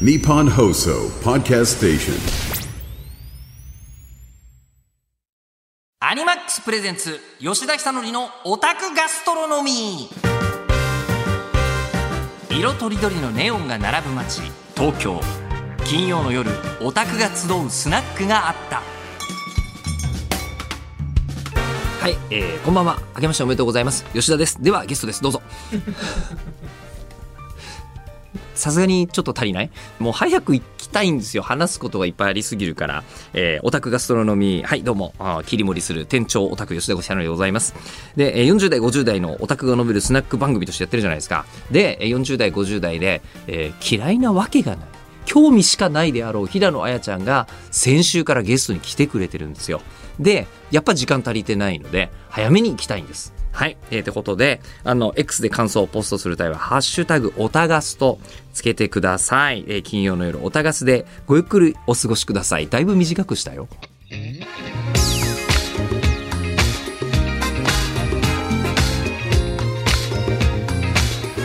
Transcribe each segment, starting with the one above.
Nippon Hoso Podcast Station. アニマックスプレゼンツ吉田久典のオタクガストロノミ。ー色とりどりのネオンが並ぶ街東京。金曜の夜オタクが集うスナックがあった。はい、えー、こんばんは。明けましておめでとうございます。吉田です。ではゲストです。どうぞ さすがにちょっと足りない。もう早く行きたいんですよ。話すことがいっぱいありすぎるから、えー、オタクガストロノミー。はいどうも。あ切り盛りする店長オタク吉田久典でございます。で、え40代50代のオタクが述べるスナック番組としてやってるじゃないですか。で40代50代で、えー嫌いなわけがない。興味しかないであろう平野綾ちゃんが先週からゲストに来てくれてるんですよ。でやっぱ時間足りてないので早めに行きたいんです。はい。えー、ということで、あの、X で感想をポストする際は、ハッシュタグ、オタガスとつけてください。えー金曜の夜、オタガスでごゆっくりお過ごしください。だいぶ短くしたよ。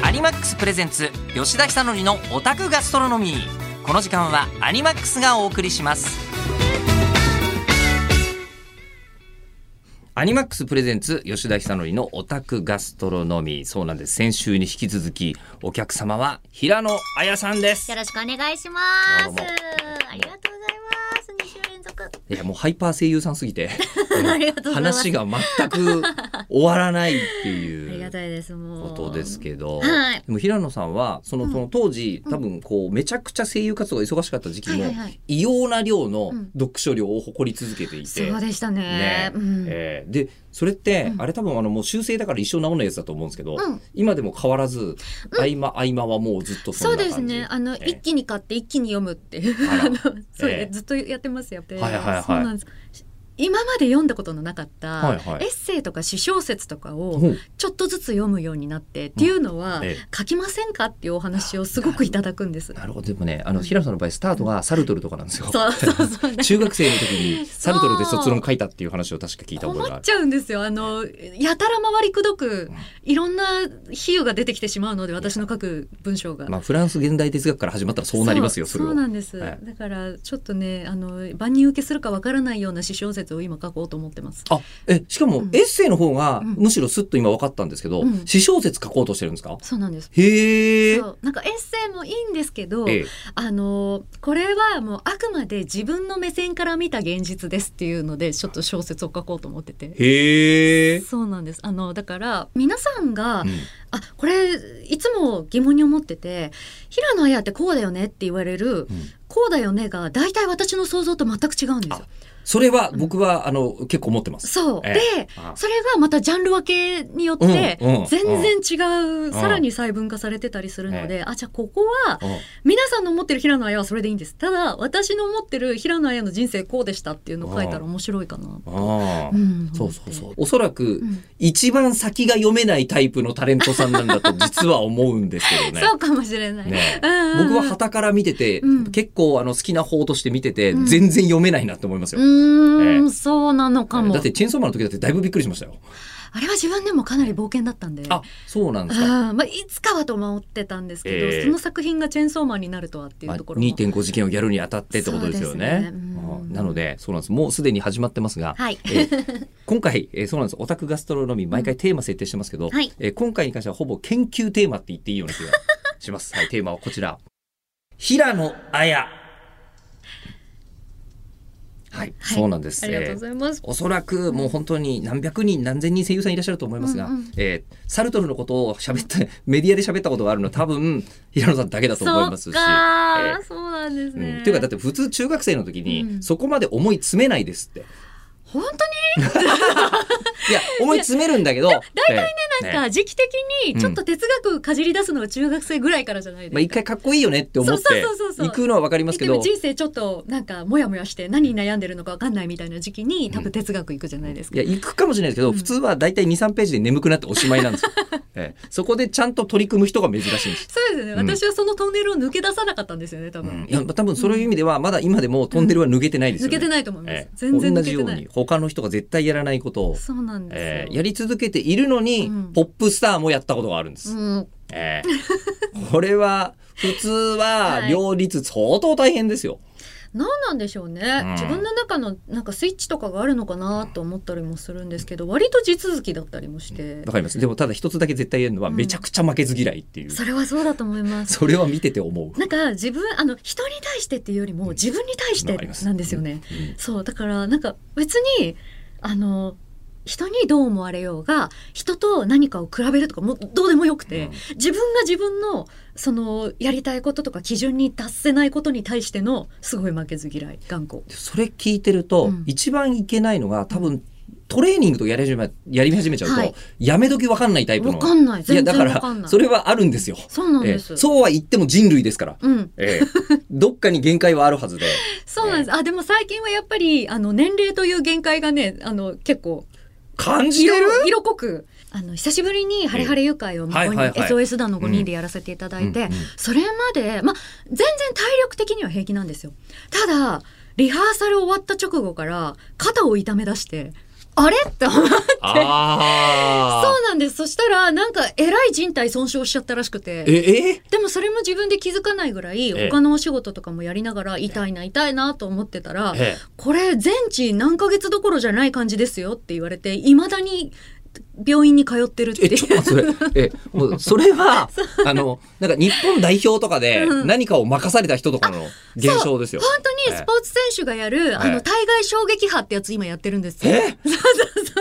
アニマックスプレゼンツ吉田久典のオタクガストロノミーこの時間はアニマックスがお送りしますアニマックスプレゼンツ吉田久典のオタクガストロノミーそうなんです先週に引き続きお客様は平野綾さんですよろしくお願いします。ありがとうございます。2週連続。いやもうハイパー声優さんすぎて。話が全く終わらないっていうがたいです。もう。ことですけど、はい。でも平野さんはそのその当時、多分こうめちゃくちゃ声優活動が忙しかった時期も、はいはいはい。異様な量のうん。読書量を誇り続けていて、そうでしたね。ね。うん。えーでそれって、うん。あれ多分あのもう修正だから一生治んないやつだと思うんですけど、うん。今でも変わらず、合間合間はもうずっとそそうですね。あの、えー一気に買って一気に読むっていう。そう、ええ。ずっとやってますよ。はいはいはい。そうなんです。今まで読んだことのなかった、エッセイとか詩小説とかをうんちょっとずつ読むようになって、っていうのは、ええ書きませんかっていうお話をすごくいただくんです。なるほどでもねあの平野さんの場合スタートがサルトルとかなんですよ。そうそうそう。中学生の時にサルトルで卒論書いたっていう話を確か聞いた覚えがある困っち。ゃうんですよあのやたら回りくどくいろんな比喩が出てきてしまうので私の書く文章が。まあフランス現代哲学から始まったらそうなりますよそれそうを。なんです、はいだからちょっとねあの万人受けするかわからないような詩小説を今書こうと思ってます。あえしかもうん。エッセイの方がうん。むしろスッと今分かったんですけど、うん。詩小説書こうとしてるんですか？そうなんです。へえなんかエッセイもいいんですけど、ええ。あのこれはもうあくまで自分の目線から見た現実ですっていうのでちょっと小説を書こうと思ってて。へえ、そうなんです。あのだから皆さんが、うん。あこれいつも疑問に思ってて平野綾ってこうだよねって言われる、こうだよねが大体私の想像と全く違うんですよ。それは僕は、あの結構思ってます。そう、ええ。であそれがまたジャンル分けによってうんうん。全然違う、んさらに細分化されてたりするので、あじゃあここはうん。皆さんの思ってる平野綾はそれでいいんです。ただ私の思ってる平野綾の人生こうでしたっていうのを書いたら面白いかな。ああ。うんそうそうそう。おそらく、ん。一番先が読めないタイプのタレントさんなんだと実は思うんですけどね。そうかもしれない。ねうんうんうん。僕は旗から見てて、うん。結構あの好きな方として見てて、うん全然読めないなって思いますよ。うーん、ええそうなのかも。だってチェーンソーマンの時だってだいぶびっくりしましたよ。あれは自分でもかなり冒険だったんで。あ、そうなんですか。あーまあ、いつかはと思ってたんですけど、ええその作品がチェーンソーマンになるとはっていうまあ、ところも、2.5次元をやるにあたってってことですよね。ねうんうんなのでそうなんですもうすでに始まってますが、はいえー今回、えーそうなんですオタクガストロノミー毎回テーマ設定してますけど、はいえー今回に関してはほぼ研究テーマって言っていいような気がします。はい、テーマはこちら。平野綾。はい、はいそうなんです。ありがとうございます。おそらくもう本当に何百人何千人声優さんいらっしゃると思いますが、うんうんえーサルトルのことを喋った メディアで喋ったことがあるのは多分平野さんだけだと思いますし。そっかー、えーそうなんですうん、ね。っていうかだって普通中学生の時に、うんそこまで思い詰めないですって。本当に？いや思い詰めるんだけど。大体ねなんか時期的にちょっと哲学かじり出すのが中学生ぐらいからじゃないですか。まあ、一回かっこいいよねって思って行くのは分かりますけど。人生ちょっとなんかモヤモヤして何に悩んでるのか分かんないみたいな時期に多分哲学行くじゃないですか。いや行くかもしれないですけど、普通は大体23ページで眠くなっておしまいなんですよ、ええ。そこでちゃんと取り組む人が珍しいんです。そうですよね、うん。私はそのトンネルを抜け出さなかったんですよね多分、いや多分そういう意味ではまだ今でもトンネルは抜けてないですよね、抜けてないと思います、ええ。全然抜けてない他の人が絶対やらないことを、そうなんですよ、ええやり続けているのに、うん。ポップスターもやったことがあるんです、うん、ええこれは普通は はい。両立相当大変ですよ。何なんでしょうね、うん。自分の中のなんかスイッチとかがあるのかなと思ったりもするんですけど割と地続きだったりもして。わかります。でもただ一つだけ絶対言えるのは、うん。めちゃくちゃ負けず嫌いっていう。それはそうだと思います。それは見てて思う。なんか自分あの人に対してっていうよりも自分に対してなんですよね。うん。そうだからなんか別にあの人にどう思われようが人と何かを比べるとかもうどうでもよくて、うん。自分が自分のそのやりたいこととか基準に達せないことに対してのすごい負けず嫌い頑固。それ聞いてると、うん一番いけないのが多分、トレーニングとかやり始めやり始めちゃうと、はいやめ時わかんないタイプの。わかんないいや全だか。らそれはあるんですよ。そうなんえです。えそうは言っても人類ですから。うん、ええどっかに限界はあるはずで。そうなんです。あでも最近はやっぱりあの年齢という限界がねあの結構感じる？色濃くあの久しぶりに「ハレハレ愉快」をはいはいはい。SOS 団の5人でやらせていただいて、それまでまあ全然体力的には平気なんですよ。ただリハーサル終わった直後から肩を痛め出してあれ？って思って。あそうなんです。そしたらなんかえらい人体損傷しちゃったらしくて。ええ？でもそれも自分で気づかないぐらいええ。他のお仕事とかもやりながら痛いな痛いなと思ってたら、えこれ全治何ヶ月どころじゃない感じですよって言われていまだに病院に通ってるって。えちょそれ。えもう それはあのなんか日本代表とかでうん。何かを任された人とかの現象ですよ。本当にスポーツ選手がやる、あええ。の対外衝撃波ってやつ今やってるんですよ。え そ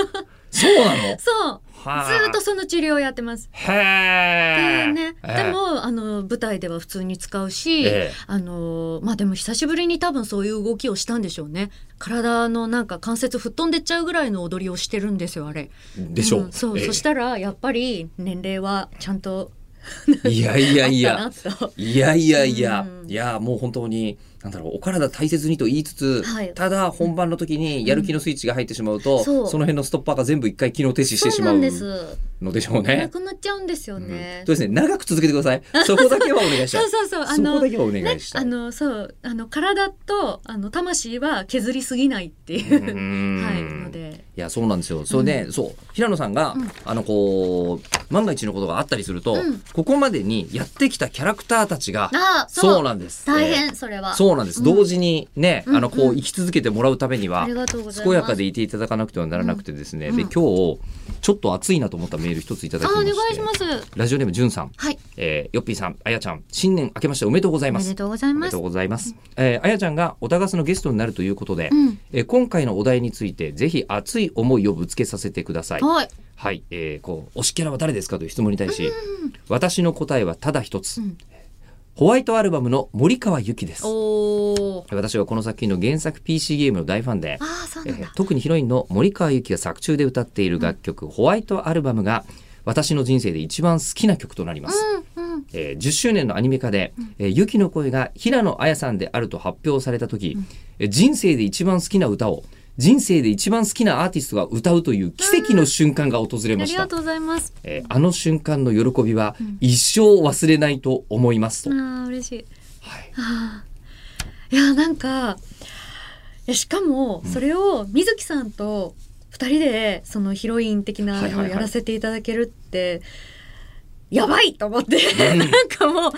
うなの？そう。はあずーっとその治療をやってます。へえ。でね、ええでもあの舞台では普通に使うし、ええあのまあでも久しぶりに多分そういう動きをしたんでしょうね。体のなんか関節吹っ飛んでっちゃうぐらいの踊りをしてるんですよあれ。でしょう。んそう、ええそしたらやっぱり年齢はちゃんといやいやいや。いやいやいや、うんいやもう本当になんだろうお体大切にと言いつつ、はいただ本番の時にやる気のスイッチが入ってしまうと、そうその辺のストッパーが全部一回機能停止してしまう。のでしょうなね。くなっちゃうんですようんね。そうですね長く続けてください。そこだけはお願いしたい。そうそうそうあそのこだけはお願いしたい。あのそうあの体とあの魂は削りすぎないっていうう、ん はいのでいやそうなんですよ。それで、そう平野さんが、うんあのこう万が一のことがあったりすると、うん。ここまでにやってきたキャラクターたちがあそう。なんです。大え変それは。ーそうなんです。うん。同時にね、うんあのこううん生き続けてもらうためには、ありがとうございます。健やかでいていただかなくてはならなくてですね、うん。で今日ちょっと熱いなと思ったメール一ついただきあおまして願いします。ラジオネームじゅんさん、はい。えー、よっぴーさんあやちゃん新年明けましておめでとうございます。おめでとうございます。おめでとうございます、えー、あやちゃんがおたがすのゲストになるということで、うん。えー今回のお題についてぜひ熱い思いをぶつけさせてください。はいはい、えー、こう推しキャラは誰ですかという質問に対し、私の答えはただ一つ、うん。ホワイトアルバムの森川由紀です。私はこの作品の原作 PC ゲームの大ファンでえー特にヒロインの森川由紀が作中で歌っている楽曲、ホワイトアルバムが私の人生で一番好きな曲となります、うんうん。えー10周年のアニメ化で、えー、ユキの声が平野綾さんであると発表された時、えー人生で一番好きな歌を人生で一番好きなアーティストが歌うという奇跡の瞬間が訪れました。ありがとうございます。えーあの瞬間の喜びは一生忘れないと思いますと、あー嬉しい。はい。いやなんかしかもそれを水木さんと二人でそのヒロイン的なのをはいはいはい。やらせていただけるって、やばいと思って、んなんかもう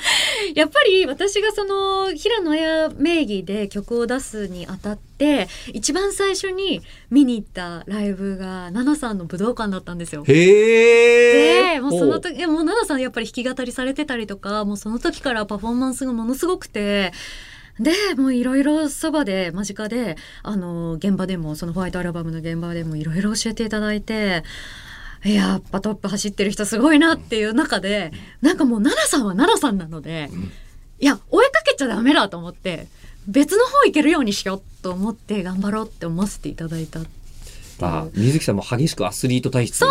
やっぱり私がその平野綾名義で曲を出すにあたって一番最初に見に行ったライブが奈々さんの武道館だったんですよ。でもうその時もう奈々さんやっぱり弾き語りされてたりとかもうその時からパフォーマンスがものすごくてでもういろいろそばで間近であの現場でもそのホワイトアルバムの現場でもいろいろ教えていただいて。やっぱトップ走ってる人すごいなっていう中でなんかもう奈々さんは奈々さんなので、いや追いかけちゃダメだと思って別の方行けるようにしようと思って頑張ろうって思わせていただいたまあ、水木さんも激しくアスリート体質。そう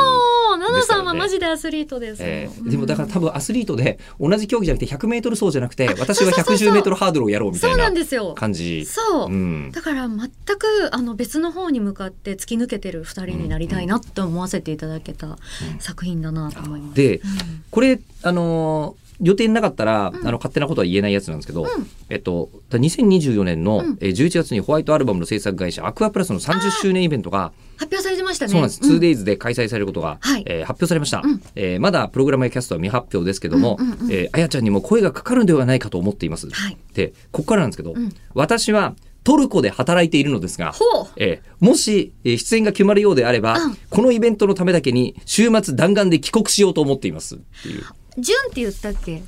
さんはマジでアスリートです、えーうん。でもだから多分アスリートで同じ競技じゃなくて 100m 走じゃなくて私は 110m ハードルをやろうみたそいうな感じ。そう、うん。だから全くあの別の方に向かって突き抜けてる2人になりたいなって思わせていただけた作品だなと思います。でうん。これあのー予定なかったら、あの勝手なことは言えないやつなんですけど、えっと2024年のうん。えー11月にホワイトアルバムの制作会社アクアプラスの30周年イベントが発表されてましたね。そうなんです、ん。2days で開催されることが、はい。えー発表されました、うん。えーまだプログラムやキャストは未発表ですけども、うんうんうん。えーあやちゃんにも声がかかるんではないかと思っています、はい。でここからなんですけど、ん。私はトルコで働いているのですが。えーもし、えー出演が決まるようであれば、うん。このイベントのためだけに週末弾丸で帰国しようと思っていますっていう。ジュンって言ったっけ？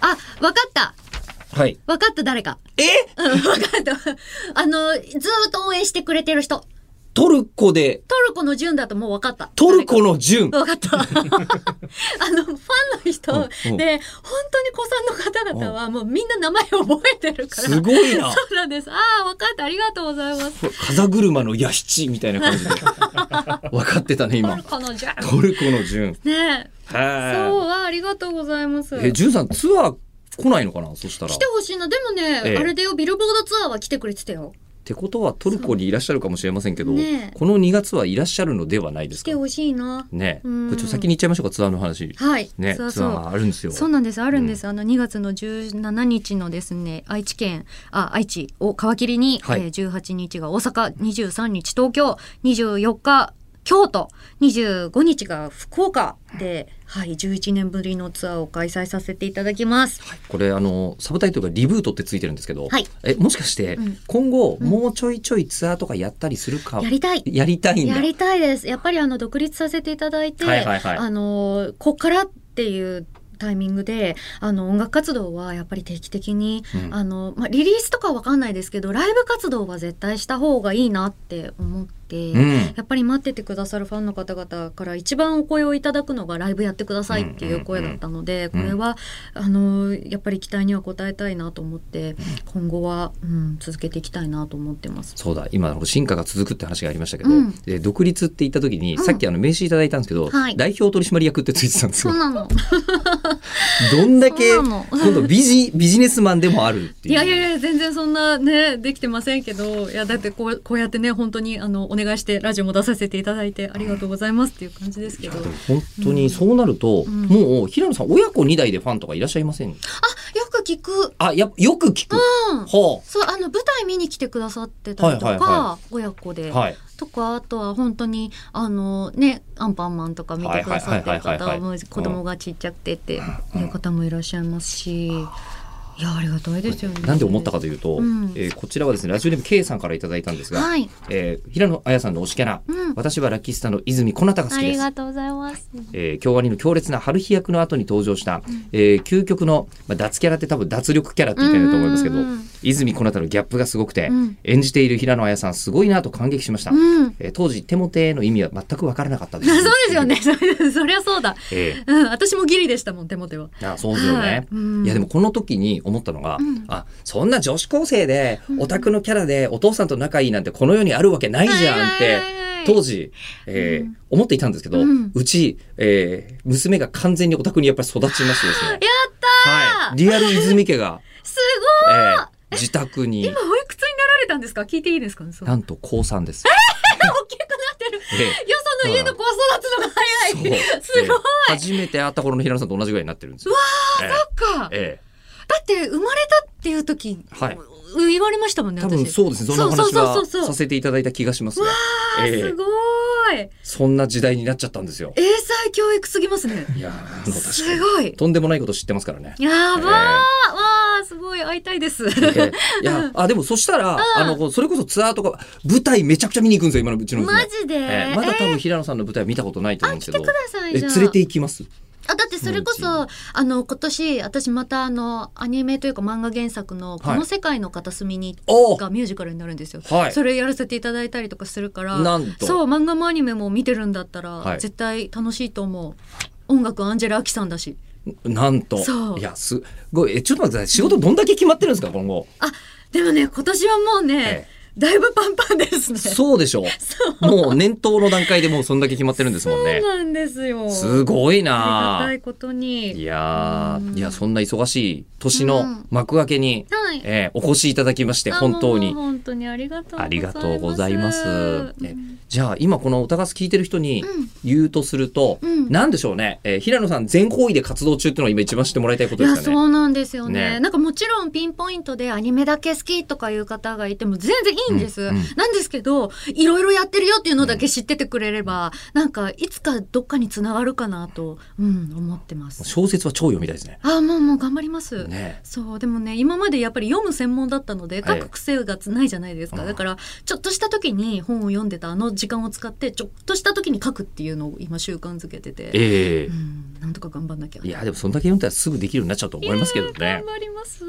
あ、わかった。はい。わかった誰か。え？うん、わかった。あの、ずーっと応援してくれてる人。トルコで、トルコのジュンだともうわかった。トルコの順。わかった。あの、ファンの人で、本当に子さんの方々はもうみんな名前覚えてるから。すごいな。そうなんです。ああ、わかった。ありがとうございます。風車のヤシチみたいな感じで。分かってたね、今トル。コのジュン。トルコの順。ねそう、あありがとうございます。い。え、順さん、ツアー来ないのかな？そしたら。来てほしいな。でもね、ええあれだよ、ビルボードツアーは来てくれてたよ。ってことはトルコにいらっしゃるかもしれませんけど、ね。えこの2月はいらっしゃるのではないですか？来てほしいな。ね。こうん。れちょっと先に行っちゃいましょうかツアーの話。はい。ねツそうそうアー。あるんですよ。そうなんです。あるんです。あの2月の17日のですね、愛知県、あ、愛知を皮切りに、はい。えー18日が大阪、23日東京、24日京都、25日が福岡で、はい、11年ぶりのツアーを開催させていただきます。これあのサブタイトルがリブートってついてるんですけど、はいえもしかしてうん今後もうちょいちょいツアーとかやったりするか、やりたい。やりたいんだやりたいです。やっぱりあの独立させていただいて、はいはいはいあのこっからっていうタイミングであの音楽活動はやっぱり定期的に、うんあのまあ、リリースとかはわかんないですけどライブ活動は絶対した方がいいなって思って。うん。やっぱり待っててくださるファンの方々から一番お声をいただくのがライブやってくださいっていう声だったので、これはあのやっぱり期待には応えたいなと思って今後は、うん、続けていきたいなと思ってます。そうだ。今進化が続くって話がありましたけど、うん。で独立って言った時に、うん。さっきあの名刺いただいたんですけど、はい。代表取締役ってついてたんですよ。そうなの。どんだけ今度ビジビジネスマンでもあるっていう。いやいやいや全然そんなねできてませんけどいやだってこうこうやってね本当にあのお願いしてラジオも出させていただいてありがとうございますっていう感じですけど。本当にそうなると、ん。もう平野さん親子2代でファンとかいらっしゃいません？あよく聞く。あやよく聞く、うん。はそうあの舞台見に来てくださってたりとか、はいはいは親子で、あはい。とかあとは本当にあのねアンパンマンとか見てくださってる方も子供がちっちゃくてっていう方もいらっしゃいますしいやありがたいですよね。なんで思ったかというと、うん。えーこちらはですねラジオネーム K さんからいただいたんですが、はい、えー平野綾さんの推しキャラ、うん、私はラッキースターの泉小太が好あきです。りがとうございます。えー京アニの強烈な春日役の後に登場した、えー究極の、まあ、脱キャラって多分脱力キャラって言いたいんだと思いますけど、うんうんうん。泉小太のギャップがすごくて、うん。演じている平野綾さんすごいなと感激しました、うん。えー当時手もての意味は全く分からなかったです。そうですよね。そりゃそうだ。えうん、私もギリでしたもん、手元は。ーあそうですよね、はい。うん。いやでもこの時に思ったのが、ん。あそんな女子高生でオタクのキャラでお父さんと仲いいなんてこの世にあるわけないじゃんってはいはいはいはい。当時、えーうん。思っていたんですけど、ううんち、えー娘が完全にオタクにやっぱり育ちましてですね。やったー、はい、リアル泉家が、すえー自宅に。ごい今おいくつになられたんですか？聞いていいですか？なんと高3です。大きくなってる。えよその家の子育つのが早い。すごい。えー初めて会った頃の平野さんと同じぐらいになってるんですよ。えそっか。ええだって生まれたっていう時、はい言われましたもんね。多分私そうですね。そんな話はさせていただいた気がしますが、あええすごい。そんな時代になっちゃったんですよ。英才教育すぎますね。いやーすにごい。とんでもないこと知ってますからね。やばー、ええわー、すごい会いたいです。ええいや あでもそしたら、あのそれこそツアーとか舞台めちゃくちゃ見に行くんですよ今のうちの娘マジで、ええまだ多え分平野さんの舞台は見たことないと思うんですけど、あ来てくださいじゃあえ連れて行きます？あだってそれこうそあの今年私またあのアニメというか漫画原作の「この世界の片隅に」おがミュージカルになるんですよ。はい。それやらせていただいたりとかするからなんと。そう漫画もアニメも見てるんだったら、はい。絶対楽しいと思う。音楽アンジェラ・アキさんだし。なんと。そう。いやすごい。えちょっと待って仕事どんだけ決まってるんですか今後。あでもね今年はもうね、えだいぶパンパンですね。そうでしょ。もう年頭の段階でもうそんだけ決まってるんですもんね。そうなんですよ。すごいありがなたいことに。いやうん。ーいやそんな忙しい年のうん。幕開けに、はい。えーお越しいただきまして本当に。本当にありがとうございます。ありがとうございます。うん。えじゃあ今このおたがす聞いてる人に言うとすると、うん。なんでしょうね、えー平野さん全方位で活動中っていうのが今一番知ってもらいたいことですかね。そうなんですよね。ね。なんかもちろんピンポイントでアニメだけ好きとかいう方がいても全然いいんです、うんうん。なんですけどいろいろやってるよっていうのだけ知っててくれれば、なんかいつかどっかにつながるかなと、うん、思ってます。小説は超読みたいですね。あもうもう頑張ります、ね。そうでもね今までやっぱり読む専門だったのではい。書く癖がないじゃないですか、うんだからちょっとした時に本を読んでたあの時間を使ってちょっとした時に書くっていうのを今習慣づけてて、ええ。うん、なんとか頑張んなきゃ。いやでもそんだけ読んだらすぐできるようになっちゃうと思いますけどね。頑。張ります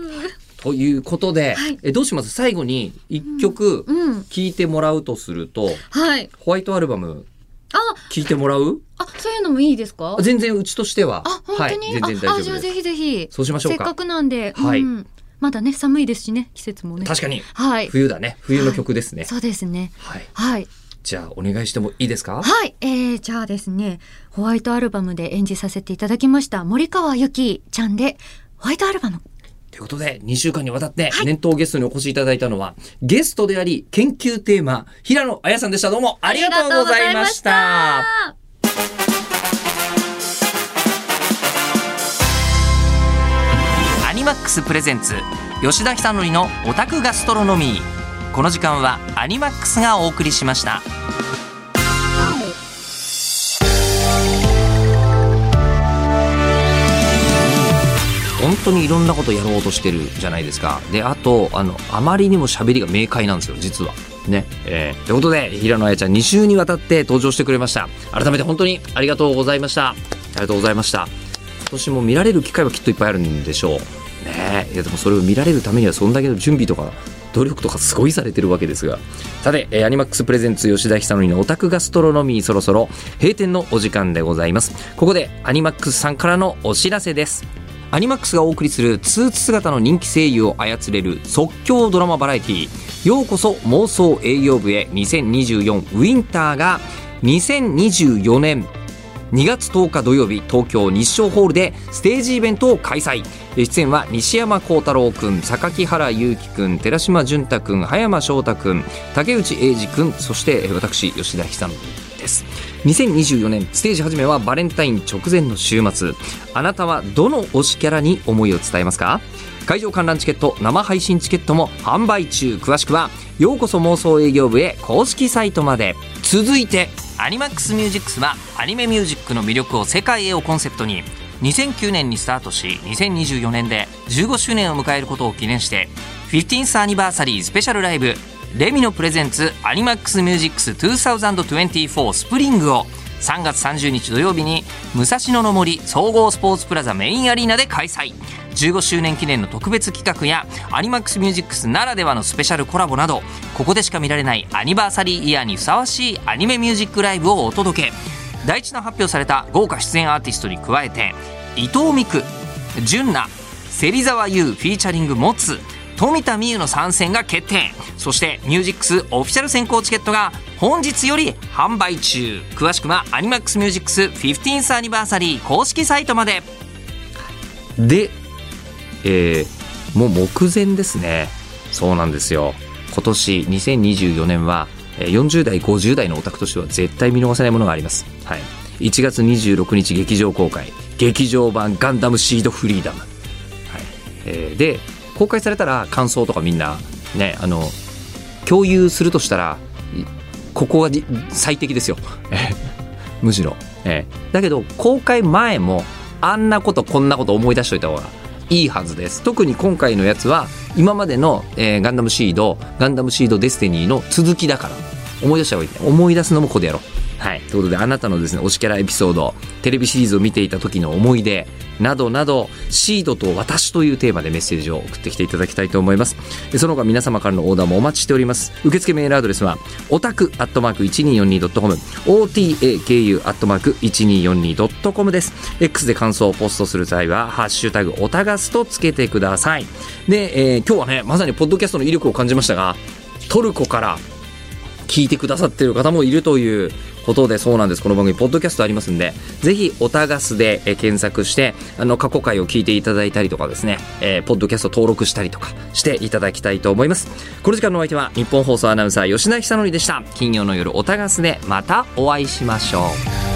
ということで、はいえどうします？最後に一曲うん聴いてもらうとすると、はいホワイトアルバムあ聴いてもらう？あ、そういうのもいいですか？あ全然うちとしてはあ、本当に、はい、全然大丈夫です。じゃあぜひぜひ。そうしましょうかせっかくなんで、はいうんまだね、寒いですしね、季節もね。確かにはい。冬だね冬の曲ですね。そうですね。はい、はい。じゃあお願いしてもいいですか？はい。えー、じゃあですね、ホワイトアルバムで演じさせていただきました、森川由紀ちゃんで、ホワイトアルバム。ということで2週間にわたって年頭ゲストにお越しいただいたのは、ゲストであり研究テーマ平野綾さんでした。どうもありがとうございました。ありがとうございました。アニマックスプレゼンツ吉田久典のオタクガストロノミー。この時間はアニマックスがお送りしました本当にいろんなことやろうとしてるじゃないですか。であとあのあまりにも喋りが明快なんですよ実は。ね。えーということで平野綾ちゃん2週にわたって登場してくれました。改めて本当にありがとうございました。ありがとうございました。今年も見られる機会はきっといっぱいあるんでしょう。ね。えいやでもそれを見られるためにはそんだけの準備とか努力とかすごいされてるわけですが。さて、えーアニマックスプレゼンツ吉田久典のオタクガストロノミーそろそろ閉店のお時間でございます。ここでアニマックスさんからのお知らせですアニマックスがお送りするスーツ姿の人気声優を操れる即興ドラマバラエティー。ようこそ妄想営業部へ。2024ウィンターが2024年2月10日土曜日東京日照ホールでステージイベントを開催。出演は西山幸太郎くん榊原裕貴くん寺島淳太くん葉山翔太くん竹内英二くんそして私吉田久典です。2024年ステージ始めはバレンタイン直前の週末。あなたはどの推しキャラに思いを伝えますか？会場観覧チケット生配信チケットも販売中。詳しくはようこそ妄想営業部へ公式サイトまで。続いてアニマックスミュージックスはアニメミュージックの魅力を世界へをコンセプトに。2009年にスタートし2024年で15周年を迎えることを記念して 15th アニバーサリースペシャルライブ。レミのプレゼンツアニマックスミュージックス2024スプリングを3月30日土曜日に武蔵野の森総合スポーツプラザメインアリーナで開催。15周年記念の特別企画やアニマックスミュージックスならではのスペシャルコラボなどここでしか見られないアニバーサリーイヤーにふさわしいアニメミュージックライブをお届け。第一の発表された豪華出演アーティストに加えて伊藤美来純奈芹沢優 featuring motsu 富田美憂の参戦が決定。そしてミュージックスオフィシャル先行チケットが本日より販売中。詳しくはアニマックスミュージックス 15th アニバーサリー公式サイトまで。で、えーもう目前ですね。そうなんですよ。今年2024年は40代50代のオタクとしては絶対見逃せないものがあります、はい、1月26日劇場公開。劇場版ガンダムシードフリーダム。はい。えーで公開されたら感想とかみんなねあの共有するとしたらここがじ最適ですよ。むしろ、えーだけど公開前もあんなことこんなこと思い出しといた方がいいはずです。特に今回のやつは今までの、えーガンダムシードガンダムシードデスティニーの続きだから思い出した方がいい。思い出すのもここでやろう。ということで、あなたのですね、推しキャラエピソード、テレビシリーズを見ていた時の思い出、などなど、シードと私というテーマでメッセージを送ってきていただきたいと思います。その他皆様からのオーダーもお待ちしております。受付メールアドレスは、オタクアットマーク 1242.com、otaku アットマーク 1242.com です。X で感想をポストする際は、ハッシュタグオタガスとつけてください。で、えー今日はね、まさにポッドキャストの威力を感じましたが、トルコから聞いてくださってる方もいるということでそうなんです。この番組ポッドキャストありますんでぜひおたがすで検索してあの過去回を聞いていただいたりとかですね、えーポッドキャスト登録したりとかしていただきたいと思います。この時間のお相手は日本放送アナウンサー吉田久典でした。金曜の夜おたがすでまたお会いしましょう。